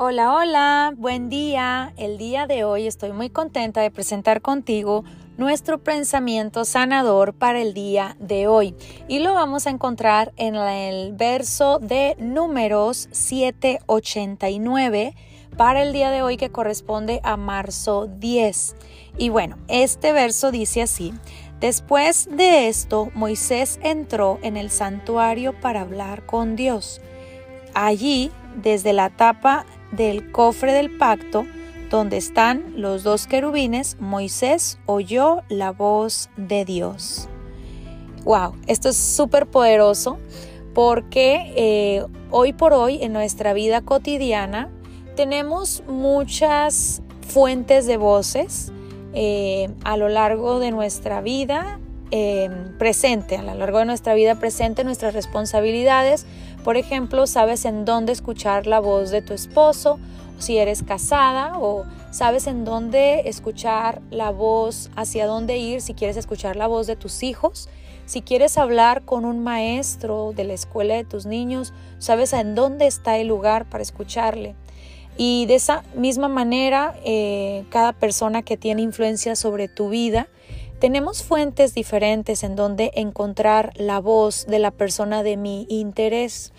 Hola, hola, buen día. El día de hoy estoy muy contenta de presentar contigo nuestro pensamiento sanador para el día de hoy. Y lo vamos a encontrar en el verso de números 789 para el día de hoy que corresponde a marzo 10. Y bueno, este verso dice así. Después de esto, Moisés entró en el santuario para hablar con Dios. Allí, desde la tapa del cofre del pacto, donde están los dos querubines, Moisés oyó la voz de Dios. Wow, esto es súper poderoso porque eh, hoy por hoy en nuestra vida cotidiana tenemos muchas fuentes de voces eh, a lo largo de nuestra vida eh, presente, a lo largo de nuestra vida presente, nuestras responsabilidades. Por ejemplo, sabes en dónde escuchar la voz de tu esposo, si eres casada, o sabes en dónde escuchar la voz, hacia dónde ir, si quieres escuchar la voz de tus hijos. Si quieres hablar con un maestro de la escuela de tus niños, sabes en dónde está el lugar para escucharle. Y de esa misma manera, eh, cada persona que tiene influencia sobre tu vida, tenemos fuentes diferentes en donde encontrar la voz de la persona de mi interés.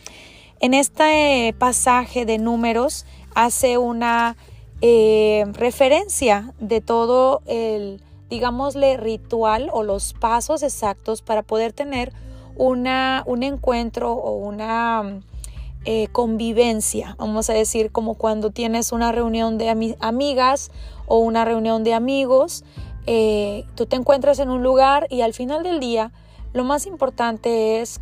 En este pasaje de números hace una eh, referencia de todo el, digámosle, ritual o los pasos exactos para poder tener una, un encuentro o una eh, convivencia, vamos a decir, como cuando tienes una reunión de amigas o una reunión de amigos, eh, tú te encuentras en un lugar y al final del día lo más importante es,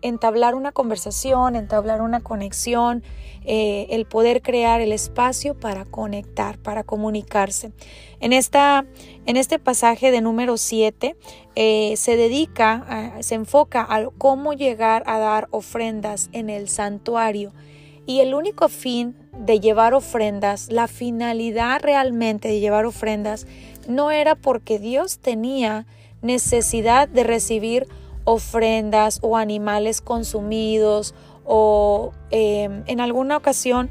entablar una conversación, entablar una conexión, eh, el poder crear el espacio para conectar, para comunicarse. En, esta, en este pasaje de número 7 eh, se dedica, se enfoca a cómo llegar a dar ofrendas en el santuario. Y el único fin de llevar ofrendas, la finalidad realmente de llevar ofrendas, no era porque Dios tenía necesidad de recibir ofrendas o animales consumidos o em, en alguna ocasión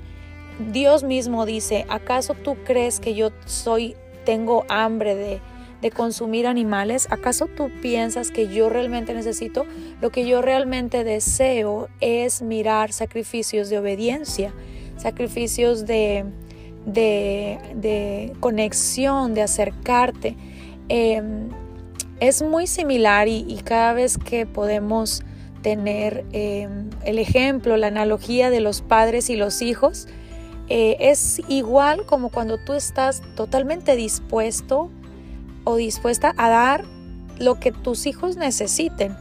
Dios mismo dice, ¿acaso tú crees que yo soy, tengo hambre de, de consumir animales? ¿Acaso tú piensas que yo realmente necesito? Lo que yo realmente deseo es mirar sacrificios de obediencia, sacrificios de, de, conexión, de acercarte. Em, es muy similar y, cada vez que podemos tener em, el ejemplo, la analogía de los padres y los hijos, eh, es igual como cuando tú estás totalmente dispuesto o dispuesta a dar lo que tus hijos necesiten,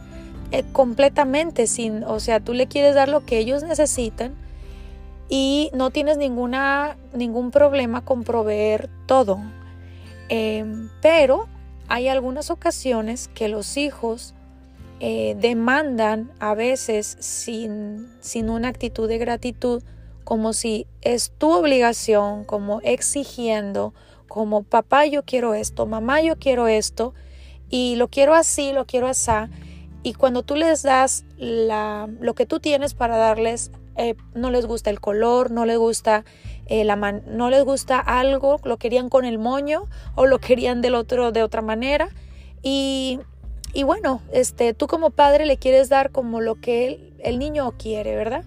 eh, completamente sin, o sea, tú le quieres dar lo que ellos necesitan y no tienes ninguna, ningún problema con proveer todo. Em, pero hay algunas ocasiones que los hijos eh, demandan a veces sin, sin una actitud de gratitud, como si es tu obligación, como exigiendo, como papá yo quiero esto, mamá yo quiero esto, y lo quiero así, lo quiero así. Y cuando tú les das la, lo que tú tienes para darles, eh, no les gusta el color, no les gusta eh, la no les gusta algo, lo querían con el moño o lo querían del otro de otra manera y, y bueno, este, tú como padre le quieres dar como lo que el niño quiere, ¿verdad?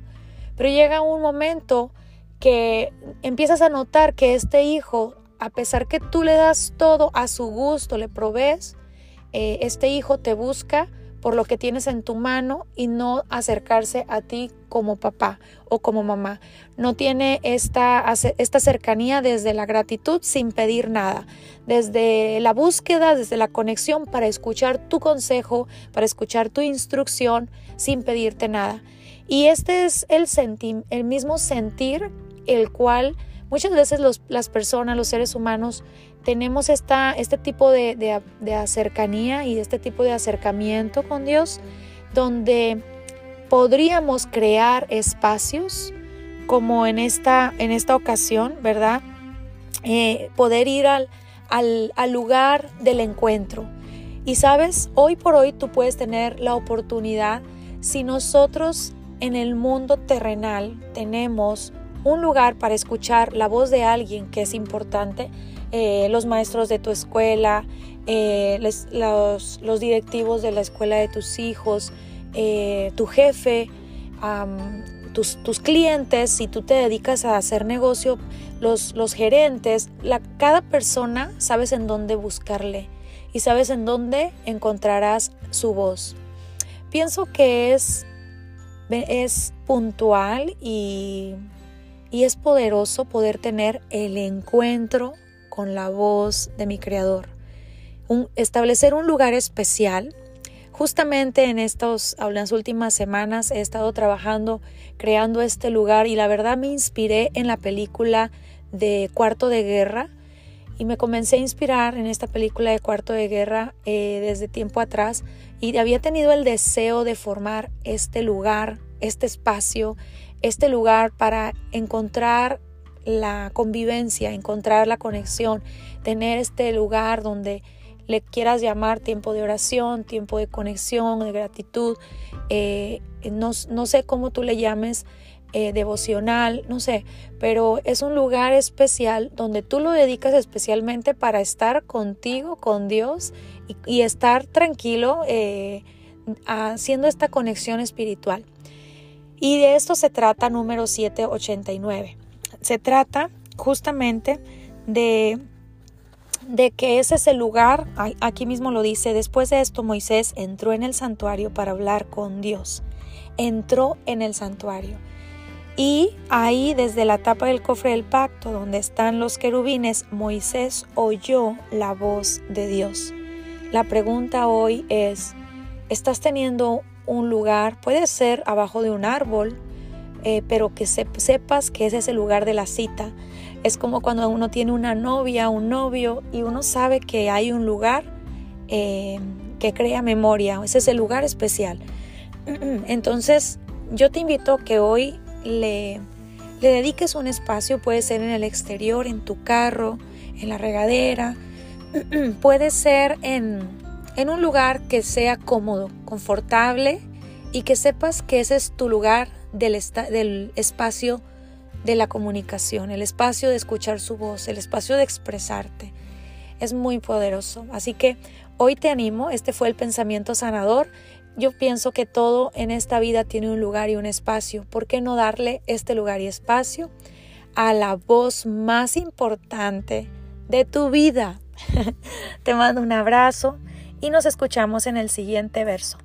Pero llega un momento que empiezas a notar que este hijo, a pesar que tú le das todo a su gusto, le provees, eh, este hijo te busca por lo que tienes en tu mano y no acercarse a ti como papá o como mamá. No tiene esta, esta cercanía desde la gratitud sin pedir nada, desde la búsqueda, desde la conexión para escuchar tu consejo, para escuchar tu instrucción sin pedirte nada. Y este es el, el mismo sentir el cual muchas veces las personas, los seres humanos, tenemos esta, este tipo de, de, cercanía y este tipo de acercamiento con Dios, donde podríamos crear espacios como en esta, en esta ocasión, ¿verdad? Eh, poder ir al, al, al lugar del encuentro. Y sabes, hoy por hoy tú puedes tener la oportunidad, si nosotros en el mundo terrenal tenemos un lugar para escuchar la voz de alguien que es importante, eh, los maestros de tu escuela, eh, los, directivos de la escuela de tus hijos, eh, tu jefe, tus, tus, clientes, si tú te dedicas a hacer negocio, los, los gerentes, cada persona sabes en dónde buscarle y sabes en dónde encontrarás su voz. Pienso que es, es puntual y, y es poderoso poder tener el encuentro con la voz de mi Creador. establecer un lugar especial. Justamente en, estos, últimas semanas he estado trabajando, creando este lugar y la verdad me inspiré en la película de Cuarto de Guerra y me comencé a inspirar en esta película de Cuarto de Guerra eh, desde tiempo atrás y había tenido el deseo de formar este lugar, este espacio, este lugar para encontrar la convivencia, encontrar la conexión, tener este lugar donde le quieras llamar tiempo de oración, tiempo de conexión, de gratitud, eh, no, sé cómo tú le llames, eh, devocional, no sé, pero es un lugar especial donde tú lo dedicas especialmente para estar contigo, con Dios y, estar tranquilo eh, haciendo esta conexión espiritual. Y de esto se trata número 789 se trata justamente de, de que ese es el lugar, aquí mismo lo dice, después de esto Moisés entró en el santuario para hablar con Dios, entró en el santuario. Y ahí desde la tapa del cofre del pacto, donde están los querubines, Moisés oyó la voz de Dios. La pregunta hoy es, ¿estás teniendo un lugar? Puede ser abajo de un árbol, eh, pero que sepas que ese es el lugar de la cita. Es como cuando uno tiene una novia, un novio, y uno sabe que hay un lugar eh, que crea memoria, ese es el lugar especial. Entonces, yo te invito a que hoy le, le dediques un espacio, puede ser en el exterior, en tu carro, en la regadera, puede ser en, en un lugar que sea cómodo, confortable y que sepas que ese es tu lugar del, espacio de la comunicación, el espacio de escuchar su voz, el espacio de expresarte. Es muy poderoso. Así que hoy te animo, este fue el pensamiento sanador. Yo pienso que todo en esta vida tiene un lugar y un espacio. ¿Por qué no darle este lugar y espacio a la voz más importante de tu vida? te mando un abrazo y nos escuchamos en el siguiente verso.